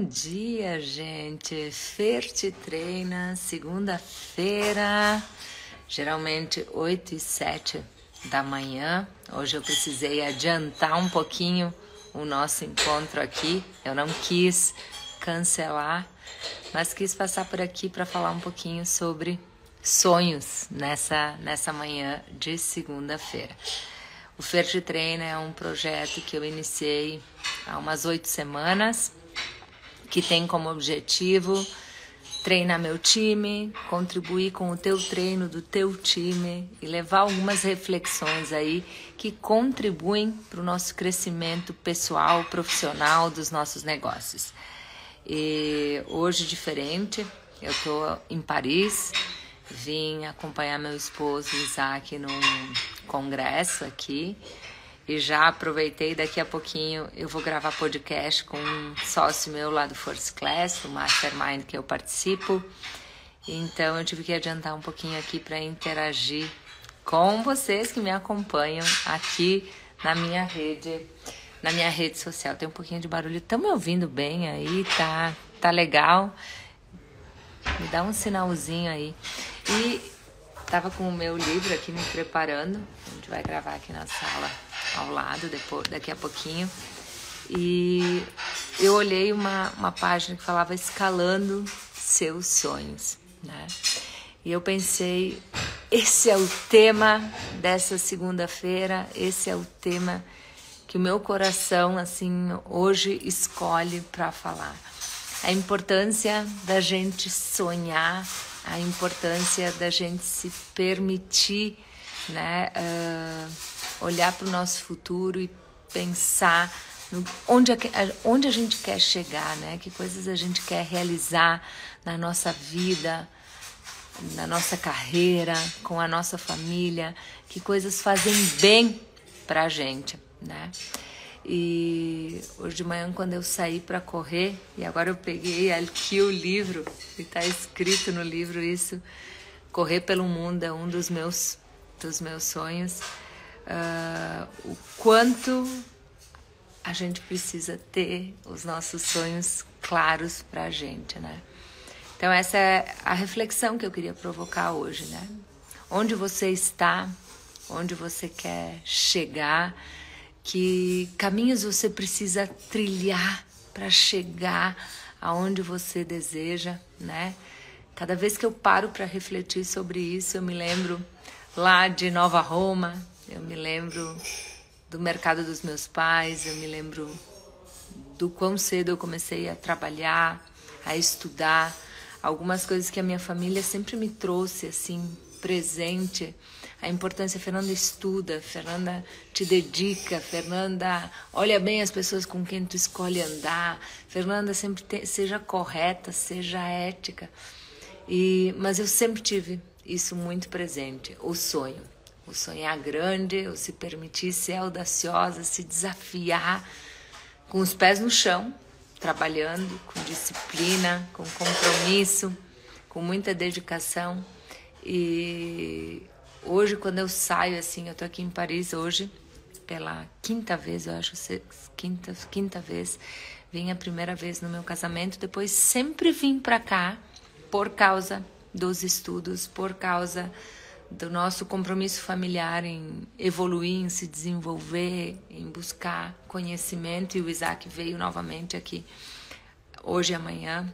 Bom dia, gente. Fer te treina, segunda-feira, geralmente 8 e 7 da manhã. Hoje eu precisei adiantar um pouquinho o nosso encontro aqui. Eu não quis cancelar, mas quis passar por aqui para falar um pouquinho sobre sonhos nessa, nessa manhã de segunda-feira. O Fer te treina é um projeto que eu iniciei há umas oito semanas que tem como objetivo treinar meu time, contribuir com o teu treino do teu time e levar algumas reflexões aí que contribuem para o nosso crescimento pessoal, profissional dos nossos negócios. E hoje diferente, eu estou em Paris, vim acompanhar meu esposo Isaac num congresso aqui e já aproveitei, daqui a pouquinho eu vou gravar podcast com um sócio meu lá do Force Class, do Mastermind que eu participo. Então eu tive que adiantar um pouquinho aqui para interagir com vocês que me acompanham aqui na minha rede, na minha rede social. Tem um pouquinho de barulho. Estão me ouvindo bem aí? Tá, tá legal? Me dá um sinalzinho aí. E tava com o meu livro aqui me preparando. A gente vai gravar aqui na sala ao lado depois, daqui a pouquinho. E eu olhei uma, uma página que falava escalando seus sonhos, né? E eu pensei, esse é o tema dessa segunda-feira, esse é o tema que o meu coração assim hoje escolhe para falar. A importância da gente sonhar, a importância da gente se permitir, né? Uh, olhar para o nosso futuro e pensar no, onde, a, onde a gente quer chegar, né? Que coisas a gente quer realizar na nossa vida, na nossa carreira, com a nossa família, que coisas fazem bem para a gente, né? E hoje de manhã, quando eu saí para correr, e agora eu peguei aqui o livro, e está escrito no livro isso: correr pelo mundo é um dos meus, dos meus sonhos uh, o quanto a gente precisa ter os nossos sonhos claros para a gente, né? Então essa é a reflexão que eu queria provocar hoje, né? Onde você está, onde você quer chegar, que caminhos você precisa trilhar para chegar aonde você deseja, né? Cada vez que eu paro para refletir sobre isso, eu me lembro lá de Nova Roma, eu me lembro do mercado dos meus pais, eu me lembro do quão cedo eu comecei a trabalhar, a estudar, algumas coisas que a minha família sempre me trouxe assim presente. A importância, Fernanda estuda, Fernanda te dedica, Fernanda olha bem as pessoas com quem tu escolhe andar, Fernanda sempre te, seja correta, seja ética. E, mas eu sempre tive isso muito presente, o sonho o sonhar grande, o se permitir ser audaciosa, se desafiar com os pés no chão, trabalhando com disciplina, com compromisso, com muita dedicação. E hoje, quando eu saio assim, eu tô aqui em Paris hoje, pela quinta vez, eu acho, quinta, quinta vez, vim a primeira vez no meu casamento, depois sempre vim para cá por causa dos estudos, por causa do nosso compromisso familiar em evoluir, em se desenvolver, em buscar conhecimento. E o Isaac veio novamente aqui hoje e amanhã,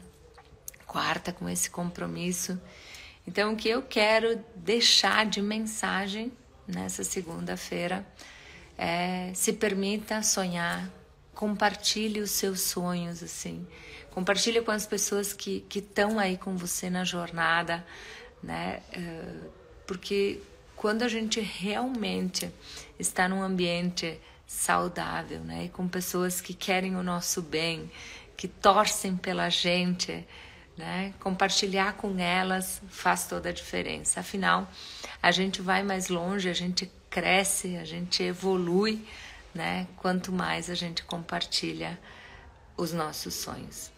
quarta, com esse compromisso. Então, o que eu quero deixar de mensagem nessa segunda-feira é se permita sonhar, compartilhe os seus sonhos, assim. Compartilhe com as pessoas que estão aí com você na jornada, né? Uh, porque quando a gente realmente está num ambiente saudável, né, e com pessoas que querem o nosso bem, que torcem pela gente, né, compartilhar com elas faz toda a diferença. Afinal, a gente vai mais longe, a gente cresce, a gente evolui, né, quanto mais a gente compartilha os nossos sonhos.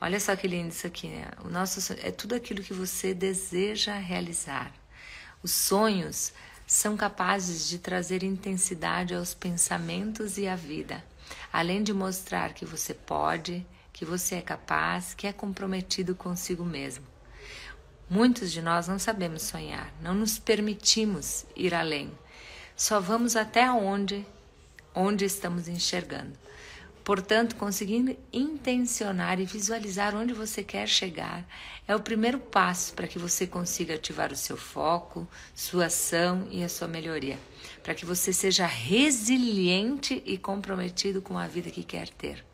Olha só que lindo isso aqui, né? O nosso é tudo aquilo que você deseja realizar. Os sonhos são capazes de trazer intensidade aos pensamentos e à vida, além de mostrar que você pode, que você é capaz, que é comprometido consigo mesmo. Muitos de nós não sabemos sonhar, não nos permitimos ir além. Só vamos até onde onde estamos enxergando. Portanto, conseguindo intencionar e visualizar onde você quer chegar é o primeiro passo para que você consiga ativar o seu foco, sua ação e a sua melhoria, para que você seja resiliente e comprometido com a vida que quer ter.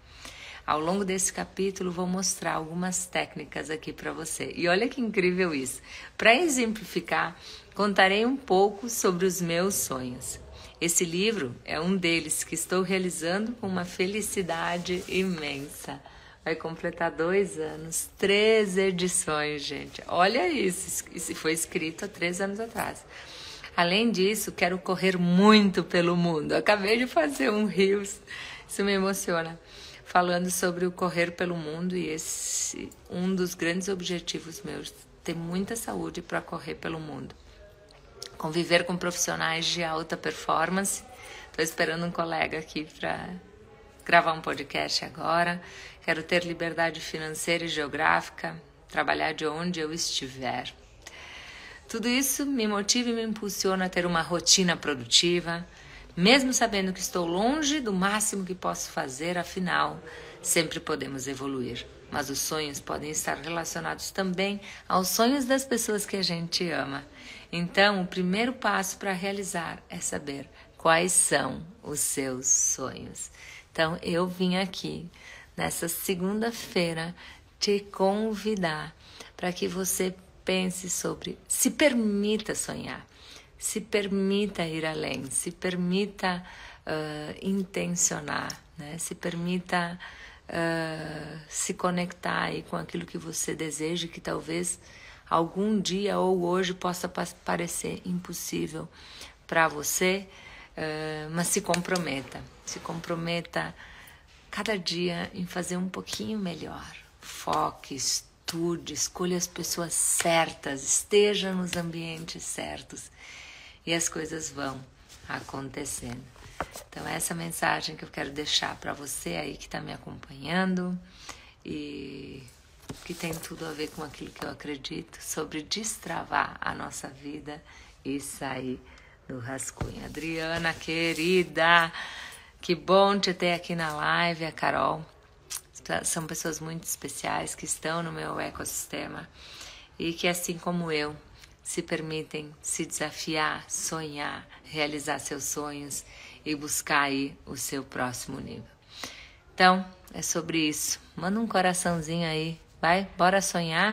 Ao longo desse capítulo, vou mostrar algumas técnicas aqui para você. E olha que incrível isso! Para exemplificar, contarei um pouco sobre os meus sonhos. Esse livro é um deles que estou realizando com uma felicidade imensa. Vai completar dois anos, três edições, gente. Olha isso, isso foi escrito há três anos atrás. Além disso, quero correr muito pelo mundo. Acabei de fazer um Rios, isso me emociona, falando sobre o correr pelo mundo e esse um dos grandes objetivos meus, ter muita saúde para correr pelo mundo conviver com profissionais de alta performance. Estou esperando um colega aqui para gravar um podcast agora. Quero ter liberdade financeira e geográfica, trabalhar de onde eu estiver. Tudo isso me motiva e me impulsiona a ter uma rotina produtiva, mesmo sabendo que estou longe do máximo que posso fazer, afinal, sempre podemos evoluir. Mas os sonhos podem estar relacionados também aos sonhos das pessoas que a gente ama. Então, o primeiro passo para realizar é saber quais são os seus sonhos. Então, eu vim aqui nessa segunda-feira te convidar para que você pense sobre, se permita sonhar, se permita ir além, se permita uh, intencionar, né? se permita uh, se conectar com aquilo que você deseja, que talvez algum dia ou hoje possa parecer impossível para você, uh, mas se comprometa, se comprometa cada dia em fazer um pouquinho melhor. Foque, estude, escolha as pessoas certas, esteja nos ambientes certos e as coisas vão acontecendo. Então, essa mensagem que eu quero deixar para você aí que está me acompanhando e que tem tudo a ver com aquilo que eu acredito sobre destravar a nossa vida e sair do rascunho. Adriana, querida, que bom te ter aqui na live, a Carol. São pessoas muito especiais que estão no meu ecossistema e que, assim como eu, se permitem se desafiar, sonhar, realizar seus sonhos e buscar aí o seu próximo nível. Então, é sobre isso. Manda um coraçãozinho aí Vai, bora sonhar.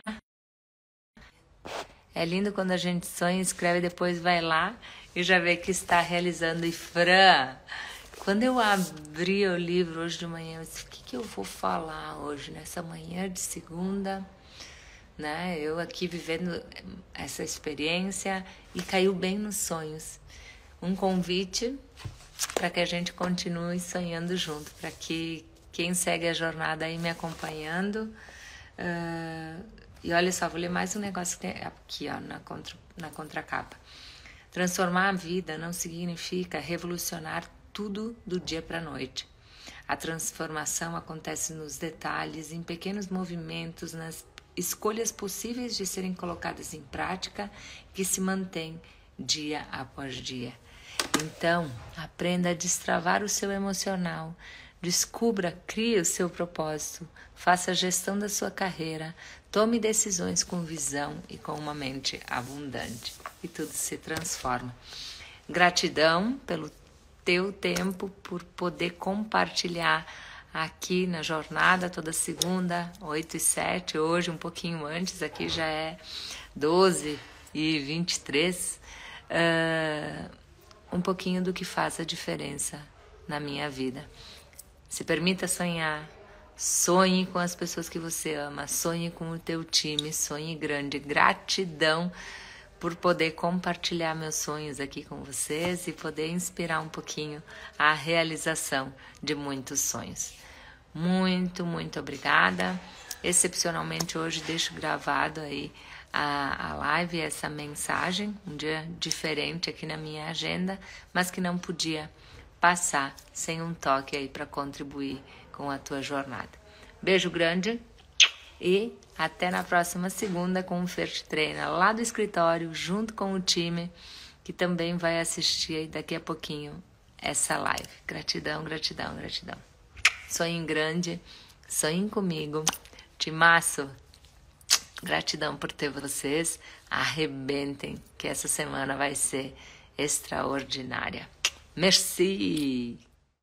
É lindo quando a gente sonha, escreve, depois vai lá e já vê que está realizando. E Fran, quando eu abri o livro hoje de manhã, eu disse: o que, que eu vou falar hoje, nessa manhã de segunda? Né? Eu aqui vivendo essa experiência e caiu bem nos sonhos. Um convite para que a gente continue sonhando junto, para que quem segue a jornada aí me acompanhando Uh, e olha só, vou ler mais um negócio aqui ó, na, contra, na contracapa. Transformar a vida não significa revolucionar tudo do dia para a noite. A transformação acontece nos detalhes, em pequenos movimentos, nas escolhas possíveis de serem colocadas em prática que se mantêm dia após dia. Então, aprenda a destravar o seu emocional, Descubra, crie o seu propósito, faça a gestão da sua carreira, tome decisões com visão e com uma mente abundante e tudo se transforma. Gratidão pelo teu tempo, por poder compartilhar aqui na jornada toda segunda, 8 e 7, hoje um pouquinho antes, aqui já é 12 e 23, uh, ah, um pouquinho do que faz a diferença na minha vida. Se permita sonhar. Sonhe com as pessoas que você ama, sonhe com o teu time, sonhe grande. Gratidão por poder compartilhar meus sonhos aqui com vocês e poder inspirar um pouquinho a realização de muitos sonhos. Muito, muito obrigada. Excepcionalmente hoje deixo gravado aí a, a live, essa mensagem, um dia diferente aqui na minha agenda, mas que não podia passar sem um toque aí para contribuir com a tua jornada. Beijo grande e até na próxima segunda com o Fert Treina lá do escritório, junto com o time que também vai assistir daqui a pouquinho essa live. Gratidão, gratidão, gratidão. Sonhem grande, sonhem comigo. Timaço, gratidão por ter vocês. Arrebentem, que essa semana vai ser extraordinária. Merci!